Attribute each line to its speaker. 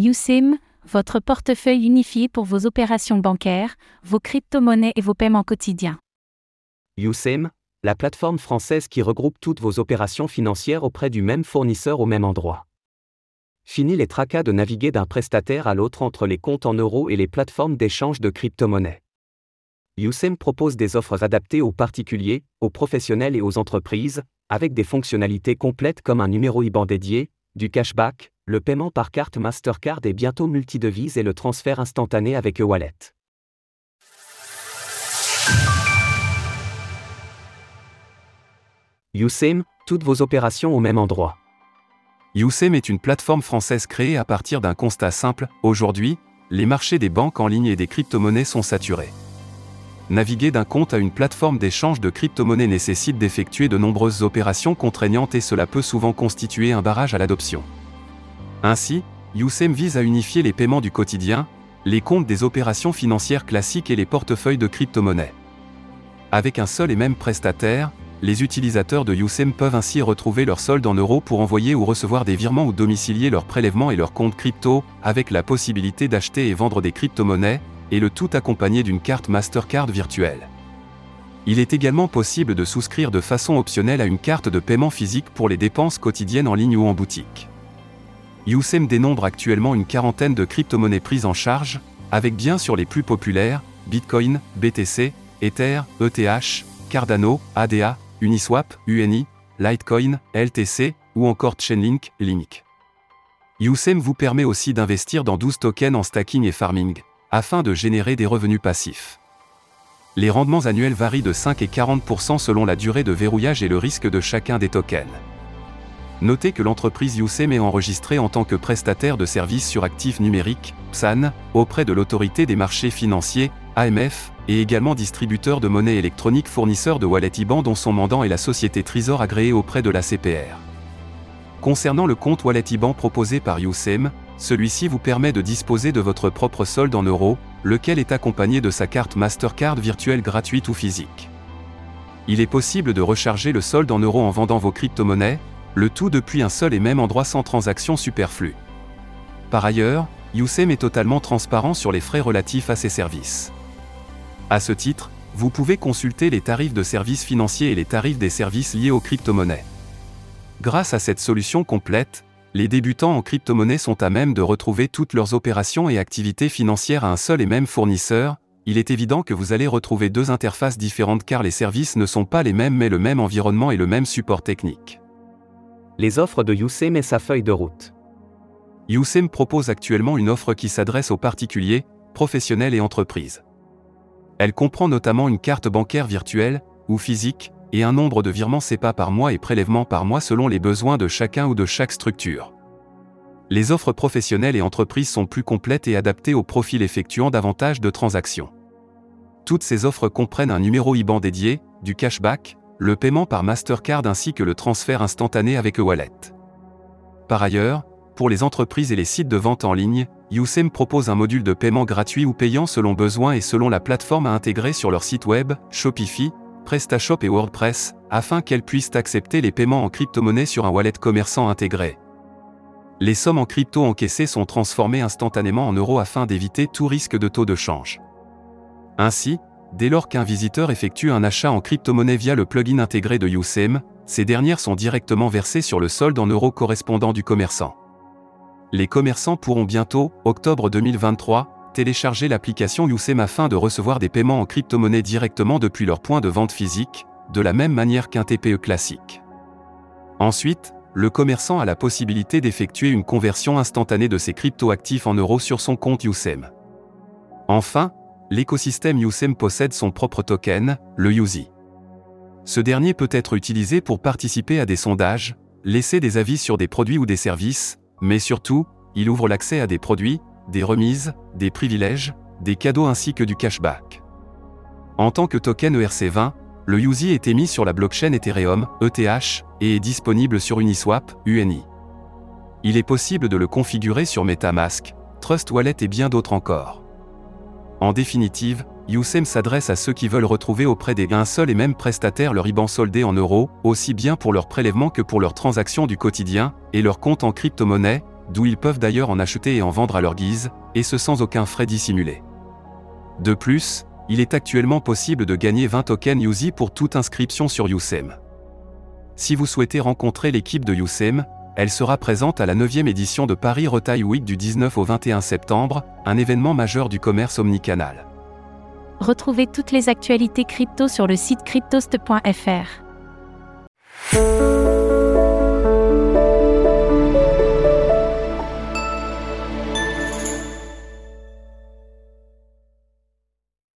Speaker 1: USIM, votre portefeuille unifié pour vos opérations bancaires, vos crypto-monnaies et vos paiements quotidiens.
Speaker 2: USIM, la plateforme française qui regroupe toutes vos opérations financières auprès du même fournisseur au même endroit. Fini les tracas de naviguer d'un prestataire à l'autre entre les comptes en euros et les plateformes d'échange de crypto-monnaies. USIM propose des offres adaptées aux particuliers, aux professionnels et aux entreprises, avec des fonctionnalités complètes comme un numéro IBAN dédié, du cashback, le paiement par carte Mastercard et bientôt multidevise et le transfert instantané avec e-wallet. Toutes vos opérations au même endroit.
Speaker 3: USIM est une plateforme française créée à partir d'un constat simple. Aujourd'hui, les marchés des banques en ligne et des crypto-monnaies sont saturés. Naviguer d'un compte à une plateforme d'échange de crypto-monnaies nécessite d'effectuer de nombreuses opérations contraignantes et cela peut souvent constituer un barrage à l'adoption. Ainsi, USIM vise à unifier les paiements du quotidien, les comptes des opérations financières classiques et les portefeuilles de crypto-monnaies. Avec un seul et même prestataire, les utilisateurs de USIM peuvent ainsi retrouver leur solde en euros pour envoyer ou recevoir des virements ou domicilier leurs prélèvements et leurs comptes crypto, avec la possibilité d'acheter et vendre des crypto-monnaies, et le tout accompagné d'une carte Mastercard virtuelle. Il est également possible de souscrire de façon optionnelle à une carte de paiement physique pour les dépenses quotidiennes en ligne ou en boutique. USIM dénombre actuellement une quarantaine de crypto-monnaies prises en charge, avec bien sûr les plus populaires, Bitcoin, BTC, Ether, ETH, Cardano, ADA, Uniswap, UNI, Litecoin, LTC, ou encore Chainlink, Link. USEM vous permet aussi d'investir dans 12 tokens en stacking et farming, afin de générer des revenus passifs. Les rendements annuels varient de 5 et 40% selon la durée de verrouillage et le risque de chacun des tokens. Notez que l'entreprise USEM est enregistrée en tant que prestataire de services sur actifs numériques, PSAN, auprès de l'autorité des marchés financiers, AMF, et également distributeur de monnaie électronique fournisseur de wallet IBAN dont son mandant est la société Trésor agréée auprès de la CPR. Concernant le compte wallet IBAN proposé par USEM, celui-ci vous permet de disposer de votre propre solde en euros, lequel est accompagné de sa carte Mastercard virtuelle gratuite ou physique. Il est possible de recharger le solde en euros en vendant vos crypto-monnaies, le tout depuis un seul et même endroit sans transaction superflue. Par ailleurs, USEM est totalement transparent sur les frais relatifs à ses services. À ce titre, vous pouvez consulter les tarifs de services financiers et les tarifs des services liés aux crypto-monnaies. Grâce à cette solution complète, les débutants en crypto-monnaie sont à même de retrouver toutes leurs opérations et activités financières à un seul et même fournisseur. Il est évident que vous allez retrouver deux interfaces différentes car les services ne sont pas les mêmes mais le même environnement et le même support technique.
Speaker 2: Les offres de USEM et sa feuille de route.
Speaker 3: USEM propose actuellement une offre qui s'adresse aux particuliers, professionnels et entreprises. Elle comprend notamment une carte bancaire virtuelle, ou physique, et un nombre de virements CEPA par mois et prélèvements par mois selon les besoins de chacun ou de chaque structure. Les offres professionnelles et entreprises sont plus complètes et adaptées au profil effectuant davantage de transactions. Toutes ces offres comprennent un numéro IBAN dédié, du cashback, le paiement par Mastercard ainsi que le transfert instantané avec e-wallet. Par ailleurs, pour les entreprises et les sites de vente en ligne, Usem propose un module de paiement gratuit ou payant selon besoin et selon la plateforme à intégrer sur leur site web, Shopify, PrestaShop et WordPress, afin qu'elles puissent accepter les paiements en crypto-monnaie sur un wallet commerçant intégré. Les sommes en crypto encaissées sont transformées instantanément en euros afin d'éviter tout risque de taux de change. Ainsi, dès lors qu'un visiteur effectue un achat en crypto-monnaie via le plugin intégré de Usem, ces dernières sont directement versées sur le solde en euros correspondant du commerçant. Les commerçants pourront bientôt, octobre 2023, télécharger l'application Usem afin de recevoir des paiements en crypto-monnaie directement depuis leur point de vente physique, de la même manière qu'un TPE classique. Ensuite, le commerçant a la possibilité d'effectuer une conversion instantanée de ses crypto-actifs en euros sur son compte Usem. Enfin, l'écosystème Usem possède son propre token, le USI. Ce dernier peut être utilisé pour participer à des sondages, laisser des avis sur des produits ou des services, mais surtout, il ouvre l'accès à des produits, des remises, des privilèges, des cadeaux ainsi que du cashback. En tant que token ERC20, le USI est émis sur la blockchain Ethereum, ETH, et est disponible sur Uniswap, UNI. Il est possible de le configurer sur MetaMask, Trust Wallet et bien d'autres encore. En définitive, USEM s'adresse à ceux qui veulent retrouver auprès des un seul et même prestataire leur IBAN soldé en euros, aussi bien pour leurs prélèvements que pour leurs transactions du quotidien, et leur compte en crypto-monnaie, d'où ils peuvent d'ailleurs en acheter et en vendre à leur guise, et ce sans aucun frais dissimulé. De plus, il est actuellement possible de gagner 20 tokens USI pour toute inscription sur YouSem. Si vous souhaitez rencontrer l'équipe de YouSem, elle sera présente à la 9e édition de Paris Retail Week du 19 au 21 septembre, un événement majeur du commerce omnicanal.
Speaker 1: Retrouvez toutes les actualités crypto sur le site cryptost.fr.